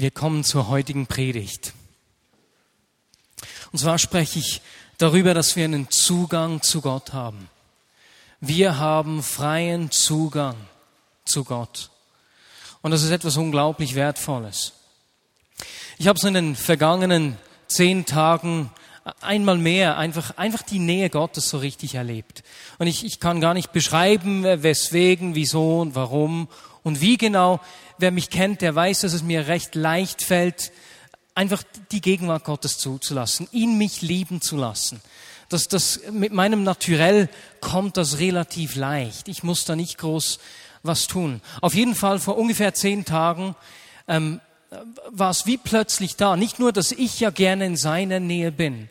Wir kommen zur heutigen Predigt. Und zwar spreche ich darüber, dass wir einen Zugang zu Gott haben. Wir haben freien Zugang zu Gott. Und das ist etwas unglaublich Wertvolles. Ich habe so in den vergangenen zehn Tagen einmal mehr einfach, einfach die Nähe Gottes so richtig erlebt. Und ich, ich kann gar nicht beschreiben, weswegen, wieso und warum und wie genau wer mich kennt, der weiß, dass es mir recht leicht fällt, einfach die Gegenwart Gottes zuzulassen, ihn mich lieben zu lassen. Das, das, mit meinem Naturell kommt das relativ leicht. Ich muss da nicht groß was tun. Auf jeden Fall vor ungefähr zehn Tagen ähm, war es wie plötzlich da. Nicht nur, dass ich ja gerne in seiner Nähe bin,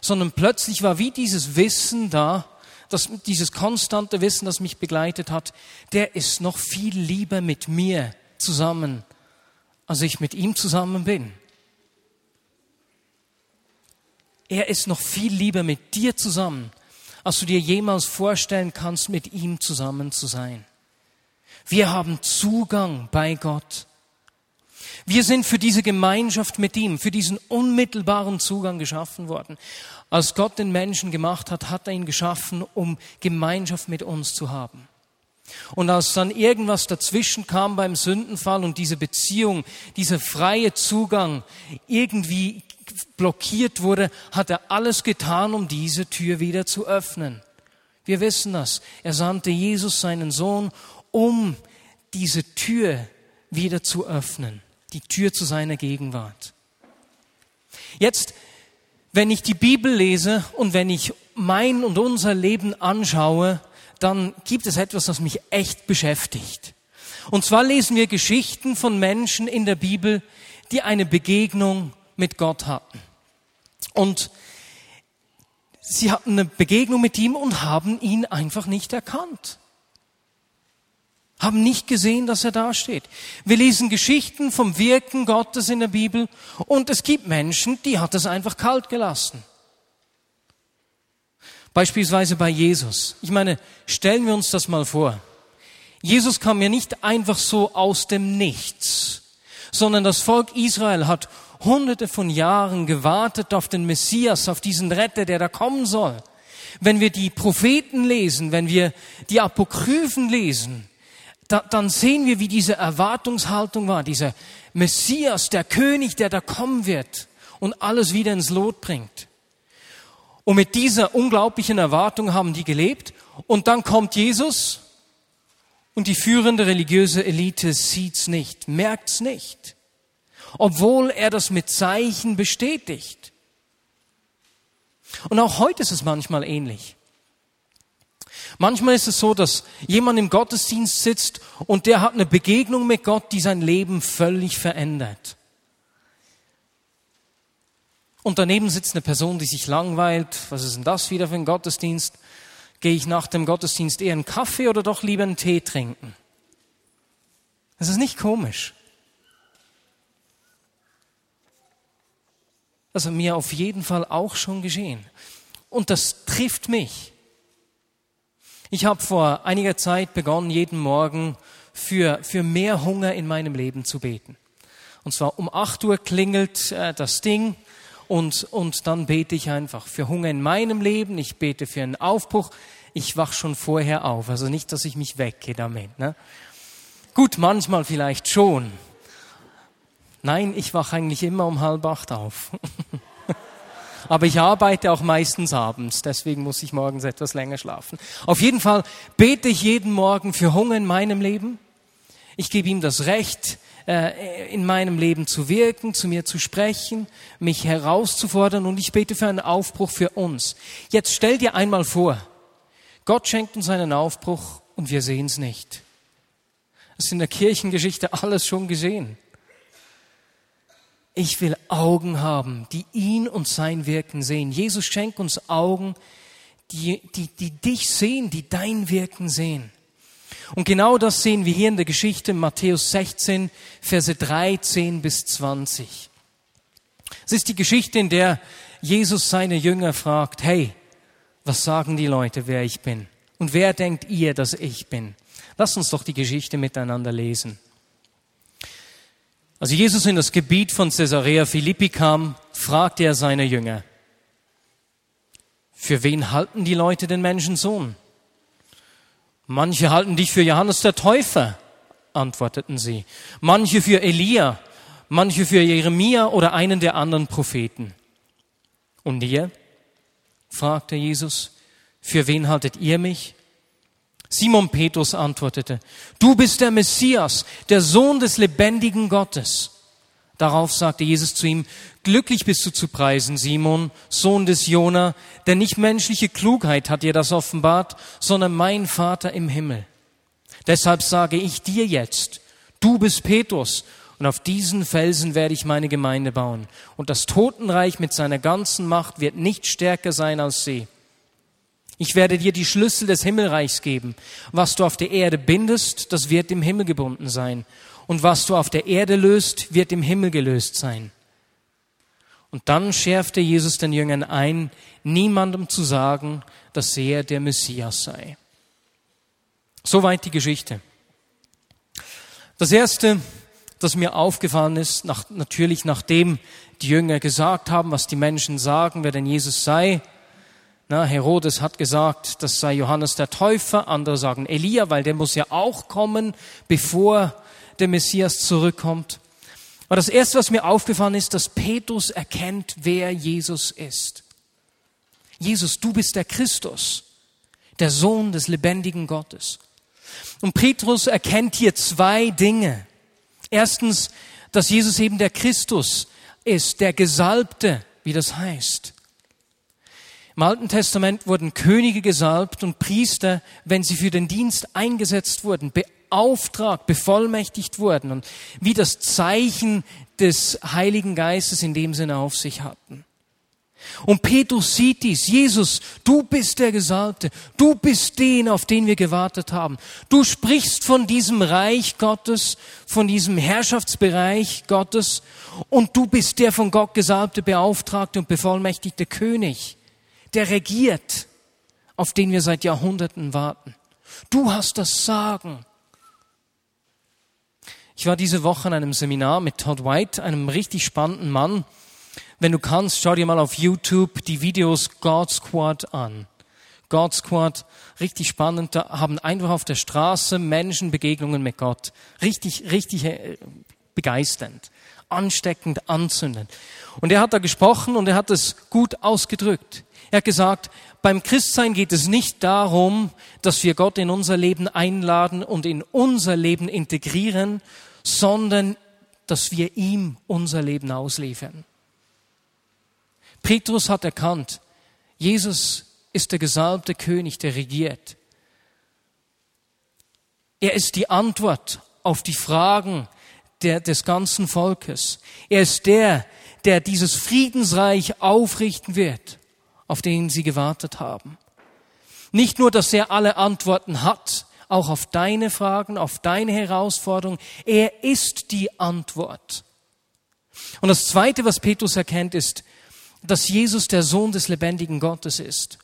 sondern plötzlich war wie dieses Wissen da, das, dieses konstante Wissen, das mich begleitet hat, der ist noch viel lieber mit mir zusammen, als ich mit ihm zusammen bin. Er ist noch viel lieber mit dir zusammen, als du dir jemals vorstellen kannst, mit ihm zusammen zu sein. Wir haben Zugang bei Gott. Wir sind für diese Gemeinschaft mit ihm, für diesen unmittelbaren Zugang geschaffen worden. Als Gott den Menschen gemacht hat, hat er ihn geschaffen, um Gemeinschaft mit uns zu haben. Und als dann irgendwas dazwischen kam beim Sündenfall und diese Beziehung, dieser freie Zugang irgendwie blockiert wurde, hat er alles getan, um diese Tür wieder zu öffnen. Wir wissen das. Er sandte Jesus, seinen Sohn, um diese Tür wieder zu öffnen. Die Tür zu seiner Gegenwart. Jetzt, wenn ich die Bibel lese und wenn ich mein und unser Leben anschaue, dann gibt es etwas, das mich echt beschäftigt. Und zwar lesen wir Geschichten von Menschen in der Bibel, die eine Begegnung mit Gott hatten. Und sie hatten eine Begegnung mit ihm und haben ihn einfach nicht erkannt. Haben nicht gesehen, dass er da steht. Wir lesen Geschichten vom Wirken Gottes in der Bibel und es gibt Menschen, die hat es einfach kalt gelassen. Beispielsweise bei Jesus. Ich meine, stellen wir uns das mal vor. Jesus kam ja nicht einfach so aus dem Nichts, sondern das Volk Israel hat hunderte von Jahren gewartet auf den Messias, auf diesen Retter, der da kommen soll. Wenn wir die Propheten lesen, wenn wir die Apokryphen lesen, da, dann sehen wir, wie diese Erwartungshaltung war, dieser Messias, der König, der da kommen wird und alles wieder ins Lot bringt. Und mit dieser unglaublichen Erwartung haben die gelebt. Und dann kommt Jesus und die führende religiöse Elite sieht's nicht, merkt's nicht. Obwohl er das mit Zeichen bestätigt. Und auch heute ist es manchmal ähnlich. Manchmal ist es so, dass jemand im Gottesdienst sitzt und der hat eine Begegnung mit Gott, die sein Leben völlig verändert. Und daneben sitzt eine Person, die sich langweilt. Was ist denn das wieder für ein Gottesdienst? Gehe ich nach dem Gottesdienst eher einen Kaffee oder doch lieber einen Tee trinken? Das ist nicht komisch. Also mir auf jeden Fall auch schon geschehen. Und das trifft mich. Ich habe vor einiger Zeit begonnen, jeden Morgen für, für mehr Hunger in meinem Leben zu beten. Und zwar um acht Uhr klingelt äh, das Ding und, und dann bete ich einfach für Hunger in meinem Leben, ich bete für einen Aufbruch, ich wach schon vorher auf, also nicht, dass ich mich wecke damit. Ne? Gut, manchmal vielleicht schon. Nein, ich wach eigentlich immer um halb acht auf. Aber ich arbeite auch meistens abends, deswegen muss ich morgens etwas länger schlafen. Auf jeden Fall bete ich jeden Morgen für Hunger in meinem Leben. Ich gebe ihm das Recht, äh, in meinem Leben zu wirken, zu mir zu sprechen, mich herauszufordern und ich bete für einen Aufbruch für uns. Jetzt stell dir einmal vor, Gott schenkt uns einen Aufbruch und wir sehen es nicht. Das ist in der Kirchengeschichte alles schon gesehen. Ich will Augen haben, die ihn und sein Wirken sehen. Jesus schenkt uns Augen, die, die, die dich sehen, die dein Wirken sehen. Und genau das sehen wir hier in der Geschichte Matthäus 16, Verse 13 bis 20. Es ist die Geschichte, in der Jesus seine Jünger fragt, hey, was sagen die Leute, wer ich bin? Und wer denkt ihr, dass ich bin? Lass uns doch die Geschichte miteinander lesen. Als Jesus in das Gebiet von Caesarea Philippi kam, fragte er seine Jünger, für wen halten die Leute den Menschensohn? Manche halten dich für Johannes der Täufer, antworteten sie. Manche für Elia, manche für Jeremia oder einen der anderen Propheten. Und ihr? fragte Jesus, für wen haltet ihr mich? Simon Petrus antwortete, du bist der Messias, der Sohn des lebendigen Gottes. Darauf sagte Jesus zu ihm, glücklich bist du zu preisen, Simon, Sohn des Jona, denn nicht menschliche Klugheit hat dir das offenbart, sondern mein Vater im Himmel. Deshalb sage ich dir jetzt, du bist Petrus, und auf diesen Felsen werde ich meine Gemeinde bauen. Und das Totenreich mit seiner ganzen Macht wird nicht stärker sein als sie. Ich werde dir die Schlüssel des Himmelreichs geben. Was du auf der Erde bindest, das wird im Himmel gebunden sein und was du auf der Erde löst, wird im Himmel gelöst sein. Und dann schärfte Jesus den Jüngern ein, niemandem zu sagen, dass er der Messias sei. Soweit die Geschichte. Das erste, das mir aufgefallen ist, nach, natürlich nachdem die Jünger gesagt haben, was die Menschen sagen, wer denn Jesus sei. Na, Herodes hat gesagt, das sei Johannes der Täufer, andere sagen Elia, weil der muss ja auch kommen, bevor der Messias zurückkommt. Aber das Erste, was mir aufgefallen ist, dass Petrus erkennt, wer Jesus ist. Jesus, du bist der Christus, der Sohn des lebendigen Gottes. Und Petrus erkennt hier zwei Dinge. Erstens, dass Jesus eben der Christus ist, der Gesalbte, wie das heißt. Im Alten Testament wurden Könige gesalbt und Priester, wenn sie für den Dienst eingesetzt wurden, beauftragt, bevollmächtigt wurden und wie das Zeichen des Heiligen Geistes in dem Sinne auf sich hatten. Und Petrus sieht dies. Jesus, du bist der Gesalbte. Du bist den, auf den wir gewartet haben. Du sprichst von diesem Reich Gottes, von diesem Herrschaftsbereich Gottes. Und du bist der von Gott gesalbte, beauftragte und bevollmächtigte König, der regiert, auf den wir seit Jahrhunderten warten. Du hast das Sagen. Ich war diese Woche in einem Seminar mit Todd White, einem richtig spannenden Mann. Wenn du kannst, schau dir mal auf YouTube die Videos God Squad an. God Squad, richtig spannend, da haben einfach auf der Straße Menschen Begegnungen mit Gott. Richtig, richtig äh, begeisternd, ansteckend, anzündend. Und er hat da gesprochen und er hat es gut ausgedrückt. Er hat gesagt, beim Christsein geht es nicht darum, dass wir Gott in unser Leben einladen und in unser Leben integrieren, sondern dass wir ihm unser Leben ausliefern. Petrus hat erkannt, Jesus ist der gesalbte König, der regiert. Er ist die Antwort auf die Fragen der, des ganzen Volkes. Er ist der, der dieses Friedensreich aufrichten wird, auf den sie gewartet haben. Nicht nur, dass er alle Antworten hat, auch auf deine Fragen, auf deine Herausforderungen. Er ist die Antwort. Und das Zweite, was Petrus erkennt, ist, dass Jesus der Sohn des lebendigen Gottes ist.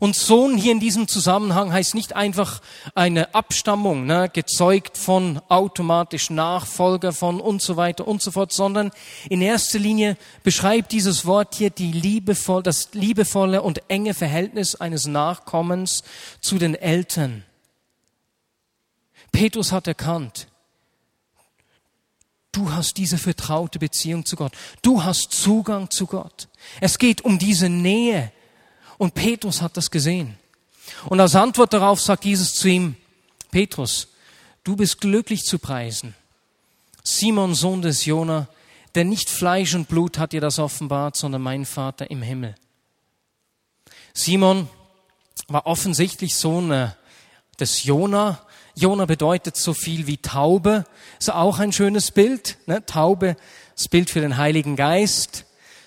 Und Sohn hier in diesem Zusammenhang heißt nicht einfach eine Abstammung, ne, gezeugt von automatisch Nachfolger von und so weiter und so fort, sondern in erster Linie beschreibt dieses Wort hier die liebevoll, das liebevolle und enge Verhältnis eines Nachkommens zu den Eltern. Petrus hat erkannt, du hast diese vertraute Beziehung zu Gott. Du hast Zugang zu Gott. Es geht um diese Nähe. Und Petrus hat das gesehen. Und als Antwort darauf sagt Jesus zu ihm, Petrus, du bist glücklich zu preisen. Simon, Sohn des Jona, denn nicht Fleisch und Blut hat dir das offenbart, sondern mein Vater im Himmel. Simon war offensichtlich Sohn äh, des Jona, Jona bedeutet so viel wie Taube. Ist auch ein schönes Bild. Ne? Taube, das Bild für den Heiligen Geist.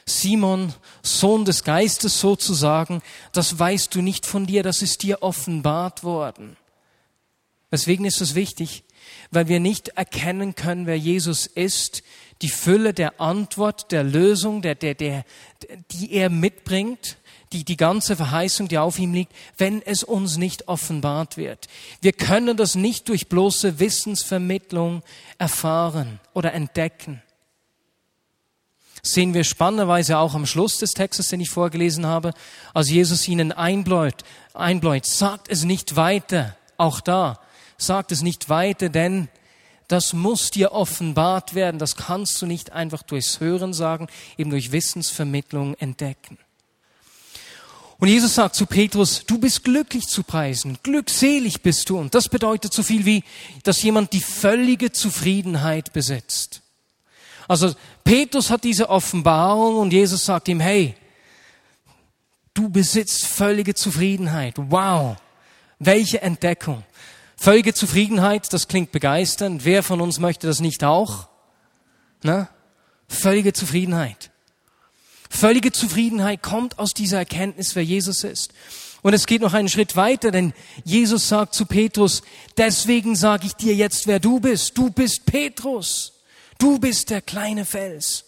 Simon, Sohn des Geistes sozusagen, das weißt du nicht von dir, das ist dir offenbart worden. Deswegen ist es wichtig, weil wir nicht erkennen können, wer Jesus ist, die Fülle der Antwort, der Lösung, der, der, der, die er mitbringt, die, die ganze Verheißung, die auf ihm liegt, wenn es uns nicht offenbart wird. Wir können das nicht durch bloße Wissensvermittlung erfahren oder entdecken. Sehen wir spannenderweise auch am Schluss des Textes, den ich vorgelesen habe, als Jesus ihnen einbläut, einbläut, sagt es nicht weiter, auch da, sagt es nicht weiter, denn das muss dir offenbart werden, das kannst du nicht einfach durchs Hören sagen, eben durch Wissensvermittlung entdecken. Und Jesus sagt zu Petrus, du bist glücklich zu preisen, glückselig bist du. Und das bedeutet so viel wie, dass jemand die völlige Zufriedenheit besitzt. Also Petrus hat diese Offenbarung und Jesus sagt ihm, hey, du besitzt völlige Zufriedenheit. Wow, welche Entdeckung. Völlige Zufriedenheit, das klingt begeisternd. Wer von uns möchte das nicht auch? Na? Völlige Zufriedenheit. Völlige Zufriedenheit kommt aus dieser Erkenntnis, wer Jesus ist. Und es geht noch einen Schritt weiter, denn Jesus sagt zu Petrus, deswegen sage ich dir jetzt, wer du bist. Du bist Petrus. Du bist der kleine Fels.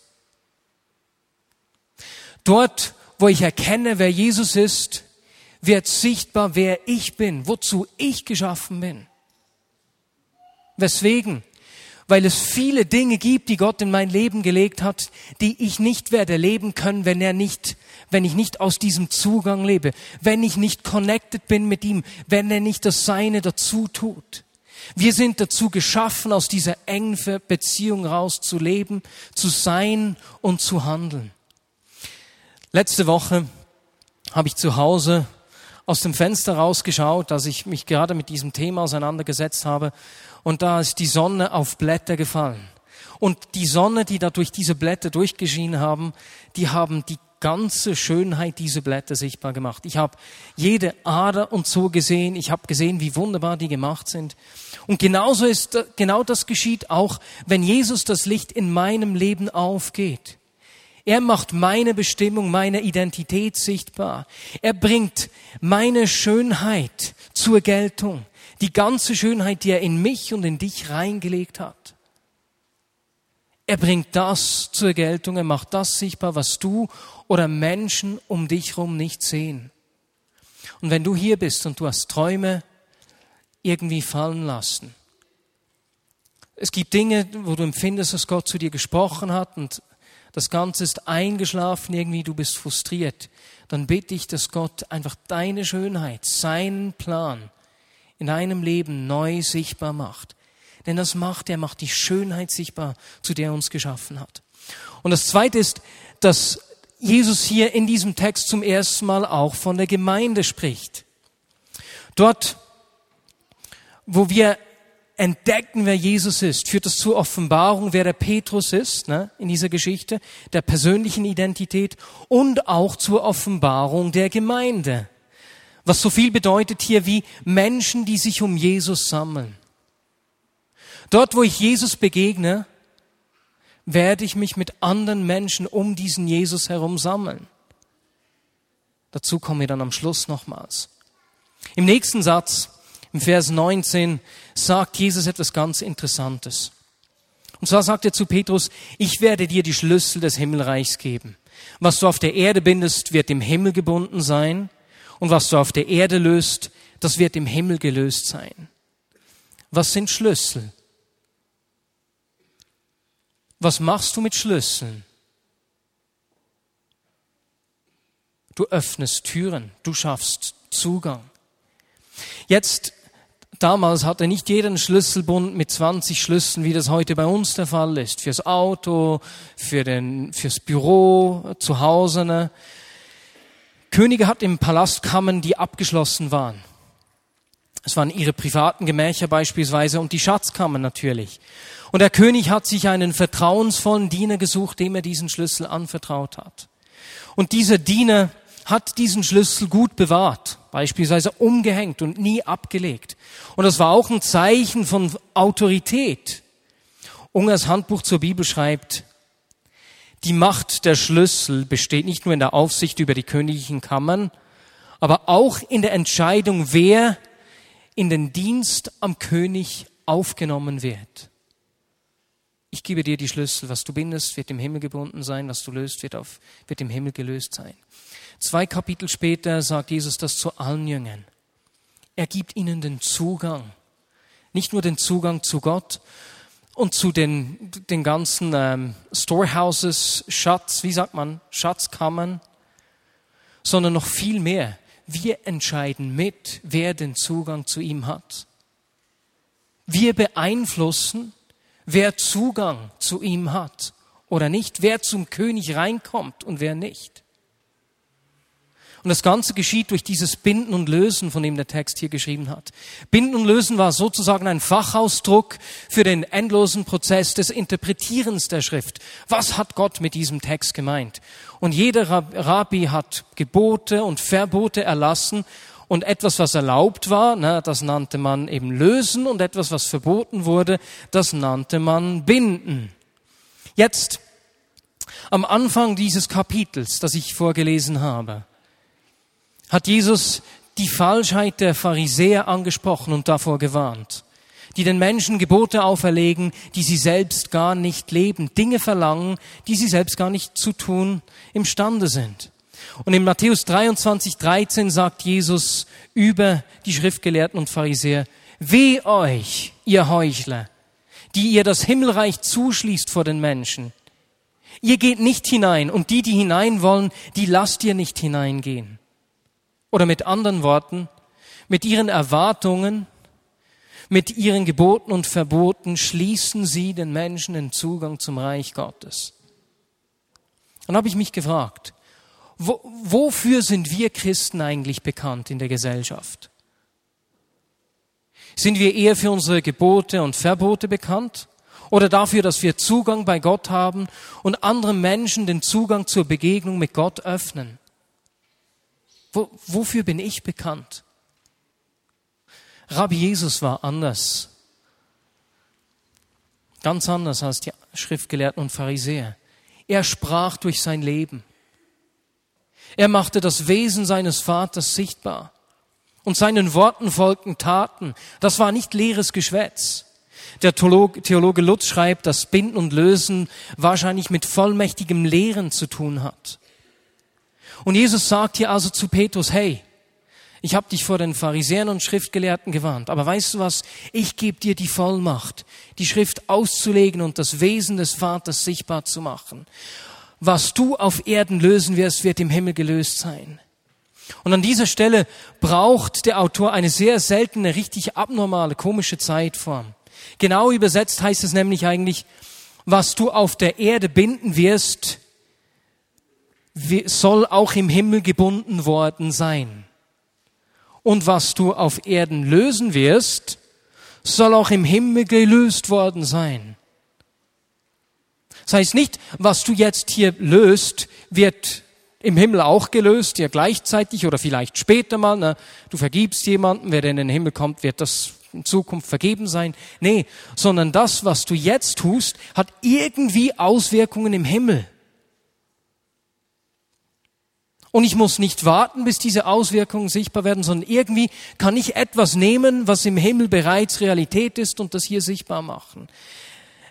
Dort, wo ich erkenne, wer Jesus ist, wird sichtbar, wer ich bin, wozu ich geschaffen bin. Weswegen? weil es viele Dinge gibt, die Gott in mein Leben gelegt hat, die ich nicht werde leben können, wenn er nicht, wenn ich nicht aus diesem Zugang lebe, wenn ich nicht connected bin mit ihm, wenn er nicht das Seine dazu tut. Wir sind dazu geschaffen, aus dieser engen Beziehung raus zu leben, zu sein und zu handeln. Letzte Woche habe ich zu Hause aus dem Fenster rausgeschaut, als ich mich gerade mit diesem Thema auseinandergesetzt habe und da ist die Sonne auf Blätter gefallen. Und die Sonne, die da durch diese Blätter durchgeschienen haben, die haben die ganze Schönheit dieser Blätter sichtbar gemacht. Ich habe jede Ader und so gesehen. Ich habe gesehen, wie wunderbar die gemacht sind. Und genauso ist, genau das geschieht auch, wenn Jesus das Licht in meinem Leben aufgeht. Er macht meine Bestimmung, meine Identität sichtbar. Er bringt meine Schönheit zur Geltung die ganze Schönheit, die er in mich und in dich reingelegt hat. Er bringt das zur Geltung, er macht das sichtbar, was du oder Menschen um dich herum nicht sehen. Und wenn du hier bist und du hast Träume irgendwie fallen lassen, es gibt Dinge, wo du empfindest, dass Gott zu dir gesprochen hat und das Ganze ist eingeschlafen, irgendwie du bist frustriert, dann bitte ich, dass Gott einfach deine Schönheit, seinen Plan in deinem Leben neu sichtbar macht. Denn das macht er, macht die Schönheit sichtbar, zu der er uns geschaffen hat. Und das Zweite ist, dass Jesus hier in diesem Text zum ersten Mal auch von der Gemeinde spricht. Dort, wo wir entdecken, wer Jesus ist, führt das zur Offenbarung, wer der Petrus ist ne, in dieser Geschichte, der persönlichen Identität und auch zur Offenbarung der Gemeinde. Was so viel bedeutet hier wie Menschen, die sich um Jesus sammeln. Dort, wo ich Jesus begegne, werde ich mich mit anderen Menschen um diesen Jesus herum sammeln. Dazu kommen wir dann am Schluss nochmals. Im nächsten Satz, im Vers 19, sagt Jesus etwas ganz Interessantes. Und zwar sagt er zu Petrus, ich werde dir die Schlüssel des Himmelreichs geben. Was du auf der Erde bindest, wird im Himmel gebunden sein. Und was du auf der Erde löst, das wird im Himmel gelöst sein. Was sind Schlüssel? Was machst du mit Schlüsseln? Du öffnest Türen, du schaffst Zugang. Jetzt, damals hatte nicht jeder einen Schlüsselbund mit 20 Schlüsseln, wie das heute bei uns der Fall ist. Fürs Auto, für den, fürs Büro, zu Hause. Ne? Könige hatten im Palast Kammern, die abgeschlossen waren. Es waren ihre privaten Gemächer beispielsweise und die Schatzkammern natürlich. Und der König hat sich einen vertrauensvollen Diener gesucht, dem er diesen Schlüssel anvertraut hat. Und dieser Diener hat diesen Schlüssel gut bewahrt, beispielsweise umgehängt und nie abgelegt. Und das war auch ein Zeichen von Autorität. Ungers Handbuch zur Bibel schreibt, die Macht der Schlüssel besteht nicht nur in der Aufsicht über die königlichen Kammern, aber auch in der Entscheidung, wer in den Dienst am König aufgenommen wird. Ich gebe dir die Schlüssel. Was du bindest, wird im Himmel gebunden sein. Was du löst, wird, auf, wird im Himmel gelöst sein. Zwei Kapitel später sagt Jesus das zu allen Jüngern. Er gibt ihnen den Zugang. Nicht nur den Zugang zu Gott und zu den, den ganzen ähm, Storehouses, Schatz, wie sagt man, Schatzkammern, sondern noch viel mehr. Wir entscheiden mit, wer den Zugang zu ihm hat. Wir beeinflussen, wer Zugang zu ihm hat oder nicht, wer zum König reinkommt und wer nicht. Und das Ganze geschieht durch dieses Binden und Lösen, von dem der Text hier geschrieben hat. Binden und Lösen war sozusagen ein Fachausdruck für den endlosen Prozess des Interpretierens der Schrift. Was hat Gott mit diesem Text gemeint? Und jeder Rabbi hat Gebote und Verbote erlassen und etwas, was erlaubt war, na, das nannte man eben lösen und etwas, was verboten wurde, das nannte man binden. Jetzt, am Anfang dieses Kapitels, das ich vorgelesen habe, hat Jesus die Falschheit der Pharisäer angesprochen und davor gewarnt, die den Menschen Gebote auferlegen, die sie selbst gar nicht leben, Dinge verlangen, die sie selbst gar nicht zu tun imstande sind. Und in Matthäus 23, 13 sagt Jesus über die Schriftgelehrten und Pharisäer, weh euch, ihr Heuchler, die ihr das Himmelreich zuschließt vor den Menschen. Ihr geht nicht hinein und die, die hinein wollen, die lasst ihr nicht hineingehen. Oder mit anderen Worten, mit ihren Erwartungen, mit ihren Geboten und Verboten schließen sie den Menschen den Zugang zum Reich Gottes. Dann habe ich mich gefragt, wo, wofür sind wir Christen eigentlich bekannt in der Gesellschaft? Sind wir eher für unsere Gebote und Verbote bekannt? Oder dafür, dass wir Zugang bei Gott haben und anderen Menschen den Zugang zur Begegnung mit Gott öffnen? Wo, wofür bin ich bekannt? Rabbi Jesus war anders. Ganz anders als die Schriftgelehrten und Pharisäer. Er sprach durch sein Leben. Er machte das Wesen seines Vaters sichtbar. Und seinen Worten folgten Taten. Das war nicht leeres Geschwätz. Der Theologe Lutz schreibt, dass Binden und Lösen wahrscheinlich mit vollmächtigem Lehren zu tun hat. Und Jesus sagt hier also zu Petrus, hey, ich habe dich vor den Pharisäern und Schriftgelehrten gewarnt, aber weißt du was, ich gebe dir die Vollmacht, die Schrift auszulegen und das Wesen des Vaters sichtbar zu machen. Was du auf Erden lösen wirst, wird im Himmel gelöst sein. Und an dieser Stelle braucht der Autor eine sehr seltene, richtig abnormale, komische Zeitform. Genau übersetzt heißt es nämlich eigentlich, was du auf der Erde binden wirst, soll auch im Himmel gebunden worden sein. Und was du auf Erden lösen wirst, soll auch im Himmel gelöst worden sein. Das heißt nicht, was du jetzt hier löst, wird im Himmel auch gelöst, ja gleichzeitig oder vielleicht später mal. Na, du vergibst jemanden, wer in den Himmel kommt, wird das in Zukunft vergeben sein. Nee, sondern das, was du jetzt tust, hat irgendwie Auswirkungen im Himmel. Und ich muss nicht warten, bis diese Auswirkungen sichtbar werden, sondern irgendwie kann ich etwas nehmen, was im Himmel bereits Realität ist und das hier sichtbar machen.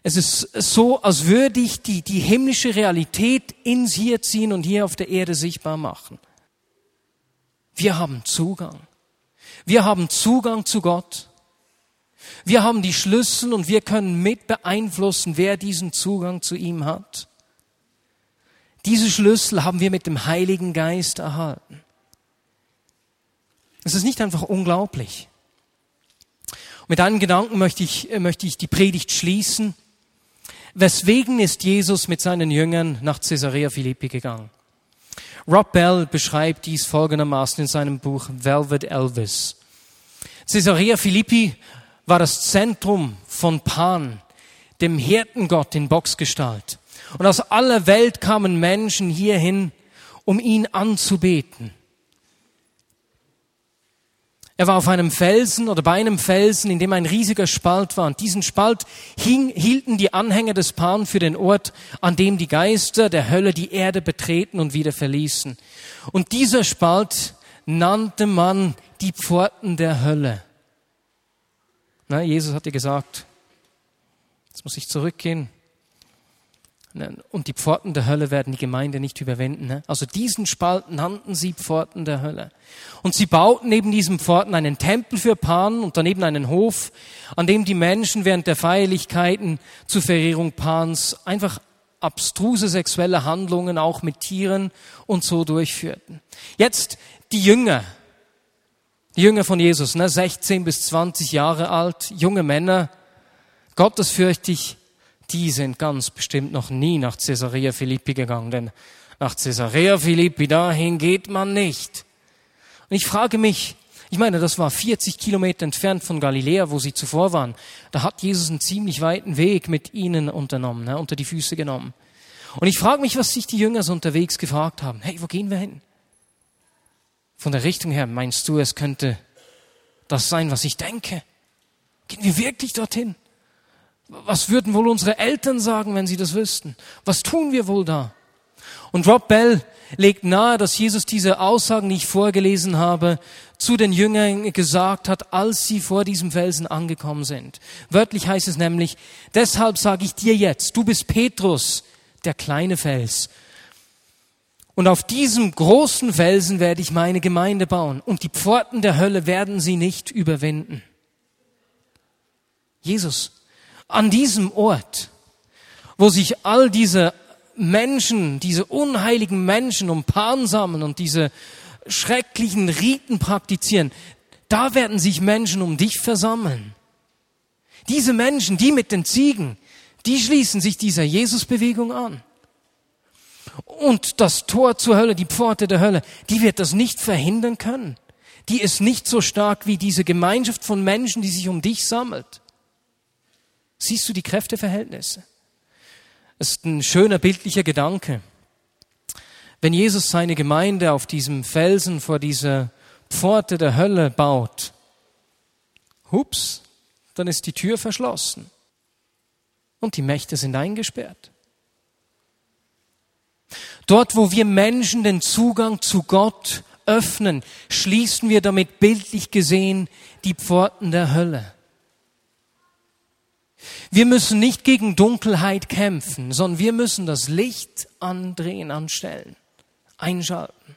Es ist so, als würde ich die, die himmlische Realität ins Hier ziehen und hier auf der Erde sichtbar machen. Wir haben Zugang. Wir haben Zugang zu Gott. Wir haben die Schlüssel und wir können mit beeinflussen, wer diesen Zugang zu ihm hat. Diese Schlüssel haben wir mit dem Heiligen Geist erhalten. Es ist nicht einfach unglaublich. mit einem Gedanken möchte ich, möchte ich die Predigt schließen. Weswegen ist Jesus mit seinen Jüngern nach Caesarea Philippi gegangen? Rob Bell beschreibt dies folgendermaßen in seinem Buch Velvet Elvis. Caesarea Philippi war das Zentrum von Pan, dem Hirtengott in Boxgestalt. Und aus aller Welt kamen Menschen hierhin, um ihn anzubeten. Er war auf einem Felsen oder bei einem Felsen, in dem ein riesiger Spalt war. Und diesen Spalt hing, hielten die Anhänger des Pan für den Ort, an dem die Geister der Hölle die Erde betreten und wieder verließen. Und dieser Spalt nannte man die Pforten der Hölle. Na, Jesus hat dir gesagt, jetzt muss ich zurückgehen, Und die Pforten der Hölle werden die Gemeinde nicht überwinden. Ne? Also diesen Spalt nannten sie Pforten der Hölle. Und sie bauten neben diesen Pforten einen Tempel für Pan und daneben einen Hof, an dem die Menschen während der Feierlichkeiten zur Verehrung Pans einfach abstruse sexuelle Handlungen auch mit Tieren und so durchführten. Jetzt die Jünger, die Jünger von Jesus, ne, 16 bis 20 Jahre alt, junge Männer, gottesfürchtig, die sind ganz bestimmt noch nie nach Caesarea Philippi gegangen, denn nach Caesarea Philippi, dahin geht man nicht. Und ich frage mich, ich meine, das war 40 Kilometer entfernt von Galiläa, wo sie zuvor waren. Da hat Jesus einen ziemlich weiten Weg mit ihnen unternommen, ne, unter die Füße genommen. Und ich frage mich, was sich die Jünger so unterwegs gefragt haben. Hey, wo gehen wir hin? Von der Richtung her meinst du, es könnte das sein, was ich denke? Gehen wir wirklich dorthin? Was würden wohl unsere Eltern sagen, wenn sie das wüssten? Was tun wir wohl da? Und Rob Bell legt nahe, dass Jesus diese Aussagen, die ich vorgelesen habe, zu den Jüngern gesagt hat, als sie vor diesem Felsen angekommen sind. Wörtlich heißt es nämlich, deshalb sage ich dir jetzt, du bist Petrus, der kleine Fels. Und auf diesem großen Felsen werde ich meine Gemeinde bauen und die Pforten der Hölle werden sie nicht überwinden. Jesus an diesem Ort, wo sich all diese Menschen, diese unheiligen Menschen um Pan sammeln und diese schrecklichen Riten praktizieren, da werden sich Menschen um dich versammeln. Diese Menschen, die mit den Ziegen, die schließen sich dieser Jesusbewegung an. Und das Tor zur Hölle, die Pforte der Hölle, die wird das nicht verhindern können. Die ist nicht so stark wie diese Gemeinschaft von Menschen, die sich um dich sammelt. Siehst du die Kräfteverhältnisse? Es ist ein schöner bildlicher Gedanke. Wenn Jesus seine Gemeinde auf diesem Felsen vor dieser Pforte der Hölle baut, hups, dann ist die Tür verschlossen und die Mächte sind eingesperrt. Dort, wo wir Menschen den Zugang zu Gott öffnen, schließen wir damit bildlich gesehen die Pforten der Hölle. Wir müssen nicht gegen Dunkelheit kämpfen, sondern wir müssen das Licht andrehen, anstellen, einschalten.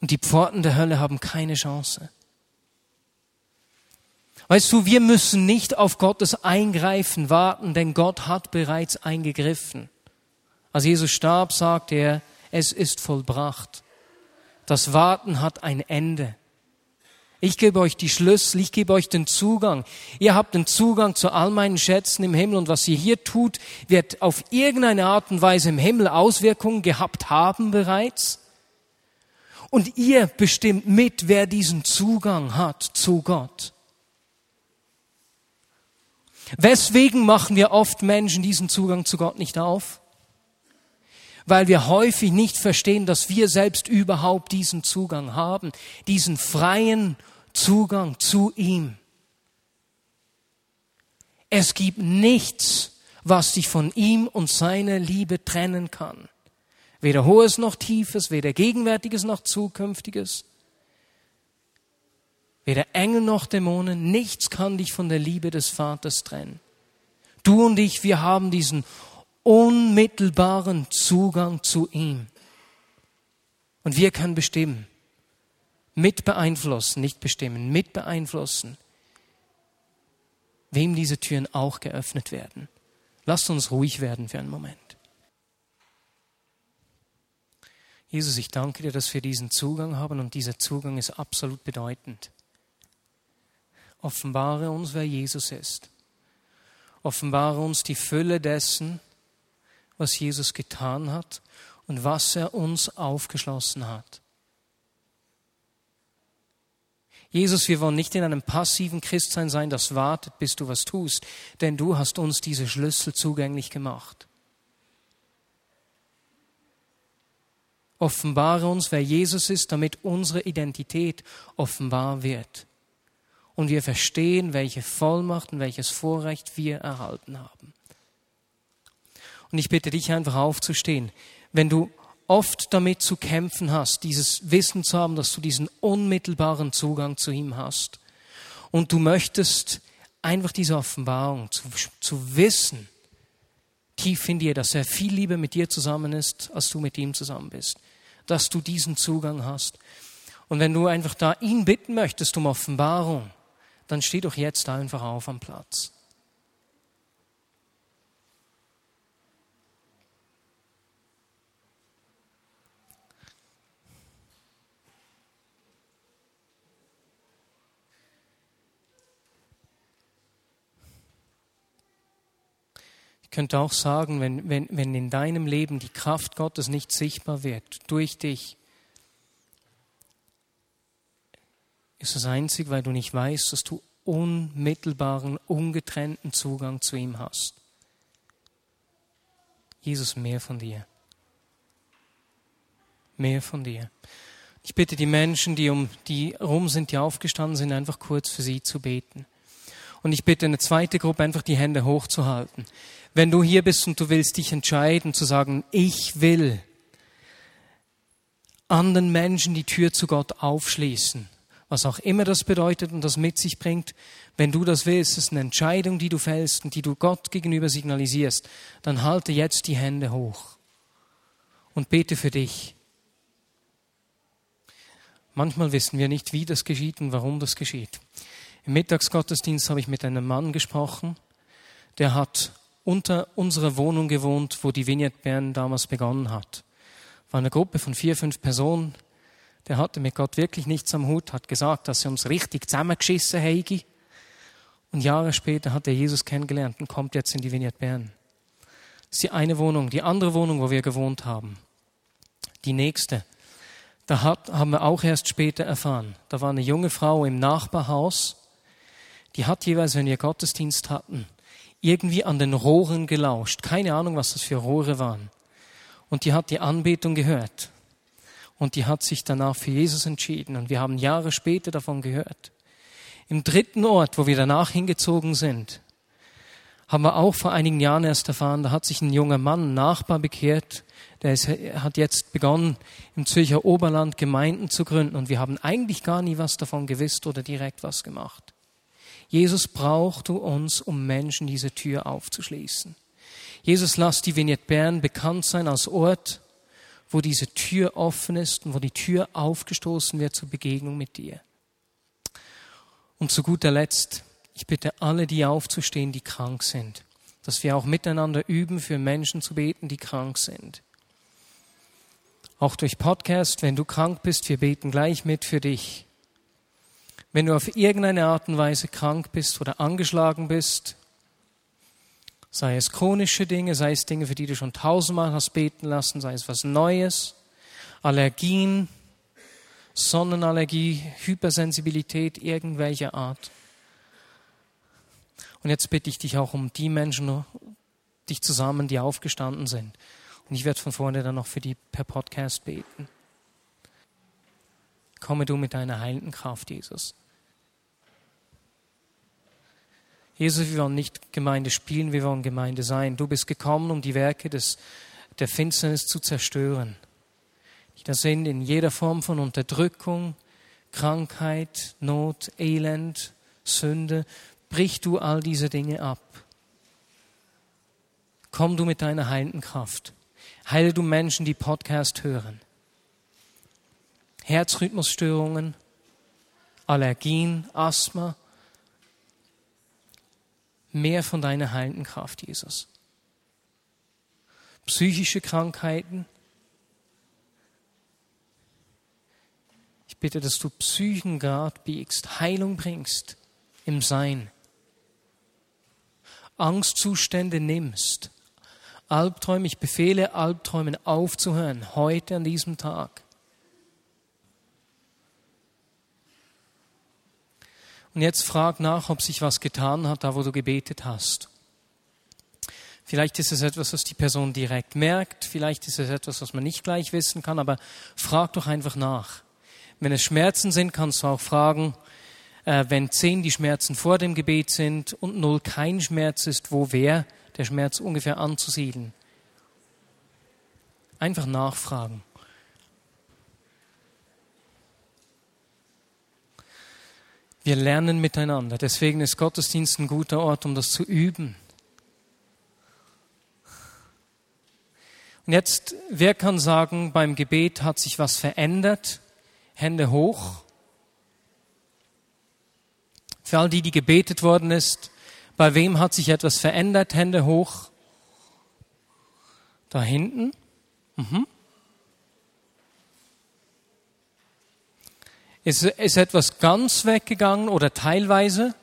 Und die Pforten der Hölle haben keine Chance. Weißt du, wir müssen nicht auf Gottes Eingreifen warten, denn Gott hat bereits eingegriffen. Als Jesus starb, sagte er, es ist vollbracht. Das Warten hat ein Ende. Ich gebe euch die Schlüssel, ich gebe euch den Zugang. Ihr habt den Zugang zu all meinen Schätzen im Himmel und was ihr hier tut, wird auf irgendeine Art und Weise im Himmel Auswirkungen gehabt haben bereits. Und ihr bestimmt mit, wer diesen Zugang hat zu Gott. Weswegen machen wir oft Menschen diesen Zugang zu Gott nicht auf? Weil wir häufig nicht verstehen, dass wir selbst überhaupt diesen Zugang haben, diesen freien Zugang zu ihm. Es gibt nichts, was dich von ihm und seiner Liebe trennen kann. Weder hohes noch tiefes, weder gegenwärtiges noch zukünftiges. Weder Engel noch Dämonen, nichts kann dich von der Liebe des Vaters trennen. Du und ich, wir haben diesen unmittelbaren Zugang zu ihm. Und wir können bestimmen, mit beeinflussen, nicht bestimmen, mit beeinflussen, wem diese Türen auch geöffnet werden. Lasst uns ruhig werden für einen Moment. Jesus, ich danke dir, dass wir diesen Zugang haben und dieser Zugang ist absolut bedeutend. Offenbare uns, wer Jesus ist. Offenbare uns die Fülle dessen, was Jesus getan hat und was er uns aufgeschlossen hat. Jesus, wir wollen nicht in einem passiven Christsein sein, das wartet, bis du was tust, denn du hast uns diese Schlüssel zugänglich gemacht. Offenbare uns, wer Jesus ist, damit unsere Identität offenbar wird. Und wir verstehen, welche Vollmacht und welches Vorrecht wir erhalten haben. Und ich bitte dich einfach aufzustehen. Wenn du oft damit zu kämpfen hast, dieses Wissen zu haben, dass du diesen unmittelbaren Zugang zu ihm hast. Und du möchtest einfach diese Offenbarung zu, zu wissen, tief in dir, dass er viel lieber mit dir zusammen ist, als du mit ihm zusammen bist. Dass du diesen Zugang hast. Und wenn du einfach da ihn bitten möchtest um Offenbarung, dann steh doch jetzt einfach auf am Platz. Ich könnte auch sagen, wenn, wenn, wenn in deinem Leben die Kraft Gottes nicht sichtbar wird durch dich, ist es einzig, weil du nicht weißt, dass du unmittelbaren, ungetrennten Zugang zu ihm hast. Jesus, mehr von dir. Mehr von dir. Ich bitte die Menschen, die um die rum sind, die aufgestanden sind, einfach kurz für sie zu beten. Und ich bitte eine zweite Gruppe, einfach die Hände hochzuhalten. Wenn du hier bist und du willst dich entscheiden zu sagen, ich will anderen Menschen die Tür zu Gott aufschließen, was auch immer das bedeutet und das mit sich bringt, wenn du das willst, ist eine Entscheidung, die du fällst und die du Gott gegenüber signalisierst, dann halte jetzt die Hände hoch und bete für dich. Manchmal wissen wir nicht, wie das geschieht und warum das geschieht. Im Mittagsgottesdienst habe ich mit einem Mann gesprochen, der hat unter unserer Wohnung gewohnt, wo die Vignette Bern damals begonnen hat. War eine Gruppe von vier, fünf Personen. Der hatte mit Gott wirklich nichts am Hut, hat gesagt, dass er uns richtig zusammengeschissen hätte. Und Jahre später hat er Jesus kennengelernt und kommt jetzt in die Vignette Bern. Das ist die eine Wohnung. Die andere Wohnung, wo wir gewohnt haben. Die nächste. Da hat, haben wir auch erst später erfahren. Da war eine junge Frau im Nachbarhaus. Die hat jeweils, wenn wir Gottesdienst hatten, irgendwie an den Rohren gelauscht. Keine Ahnung, was das für Rohre waren. Und die hat die Anbetung gehört. Und die hat sich danach für Jesus entschieden. Und wir haben Jahre später davon gehört. Im dritten Ort, wo wir danach hingezogen sind, haben wir auch vor einigen Jahren erst erfahren, da hat sich ein junger Mann, ein Nachbar bekehrt, der ist, hat jetzt begonnen, im Zürcher Oberland Gemeinden zu gründen und wir haben eigentlich gar nie was davon gewusst oder direkt was gemacht. Jesus braucht du uns, um Menschen diese Tür aufzuschließen. Jesus, lass die Vignette Bern bekannt sein als Ort, wo diese Tür offen ist und wo die Tür aufgestoßen wird zur Begegnung mit dir. Und zu guter Letzt, ich bitte alle, die aufzustehen, die krank sind, dass wir auch miteinander üben, für Menschen zu beten, die krank sind. Auch durch Podcast, wenn du krank bist, wir beten gleich mit für dich. Wenn du auf irgendeine Art und Weise krank bist oder angeschlagen bist, sei es chronische Dinge, sei es Dinge, für die du schon tausendmal hast beten lassen, sei es was Neues, Allergien, Sonnenallergie, Hypersensibilität irgendwelcher Art. Und jetzt bitte ich dich auch um die Menschen, dich zusammen, die aufgestanden sind. Und ich werde von vorne dann noch für die per Podcast beten. Komme du mit deiner heilenden Kraft, Jesus. Jesus, wir wollen nicht Gemeinde spielen, wir wollen Gemeinde sein. Du bist gekommen, um die Werke des, der Finsternis zu zerstören. Die da sind in jeder Form von Unterdrückung, Krankheit, Not, Elend, Sünde. Brich du all diese Dinge ab. Komm du mit deiner heilenden Kraft. Heile du Menschen, die Podcast hören. Herzrhythmusstörungen, Allergien, Asthma, mehr von deiner heilenden Kraft, Jesus. Psychische Krankheiten. Ich bitte, dass du Psychen grad biegst, Heilung bringst im Sein. Angstzustände nimmst. Albträume, ich befehle Albträumen aufzuhören, heute an diesem Tag. Und jetzt frag nach, ob sich was getan hat, da wo du gebetet hast. Vielleicht ist es etwas, was die Person direkt merkt, vielleicht ist es etwas, was man nicht gleich wissen kann, aber frag doch einfach nach. Wenn es Schmerzen sind, kannst du auch fragen, äh, wenn zehn die Schmerzen vor dem Gebet sind und null kein Schmerz ist, wo wäre der Schmerz ungefähr anzusiedeln? Einfach nachfragen. Wir lernen miteinander. Deswegen ist Gottesdienst ein guter Ort, um das zu üben. Und jetzt, wer kann sagen, beim Gebet hat sich was verändert? Hände hoch. Für all die, die gebetet worden ist, bei wem hat sich etwas verändert? Hände hoch. Da hinten. Mhm. Ist, ist etwas ganz weggegangen oder teilweise?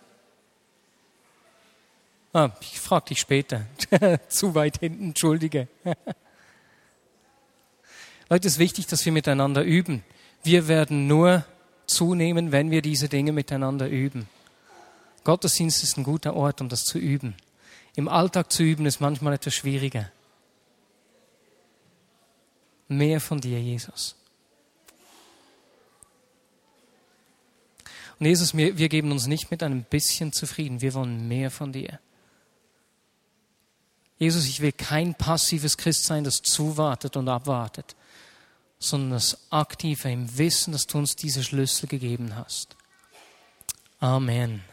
Ah, ich frage dich später. Zu weit hinten, entschuldige. Leute, es ist wichtig, dass wir miteinander üben. Wir werden nur zunehmen, wenn wir diese Dinge miteinander üben. Gottesdienst ist ein guter Ort, um das zu üben. Im Alltag zu üben ist manchmal etwas schwieriger. Mehr von dir, Jesus. Und Jesus, wir, wir geben uns nicht mit einem bisschen zufrieden. Wir wollen mehr von dir. Jesus, ich will kein passives Christ sein, das zuwartet und abwartet, sondern das aktive im Wissen, dass du uns diese Schlüssel gegeben hast. Amen.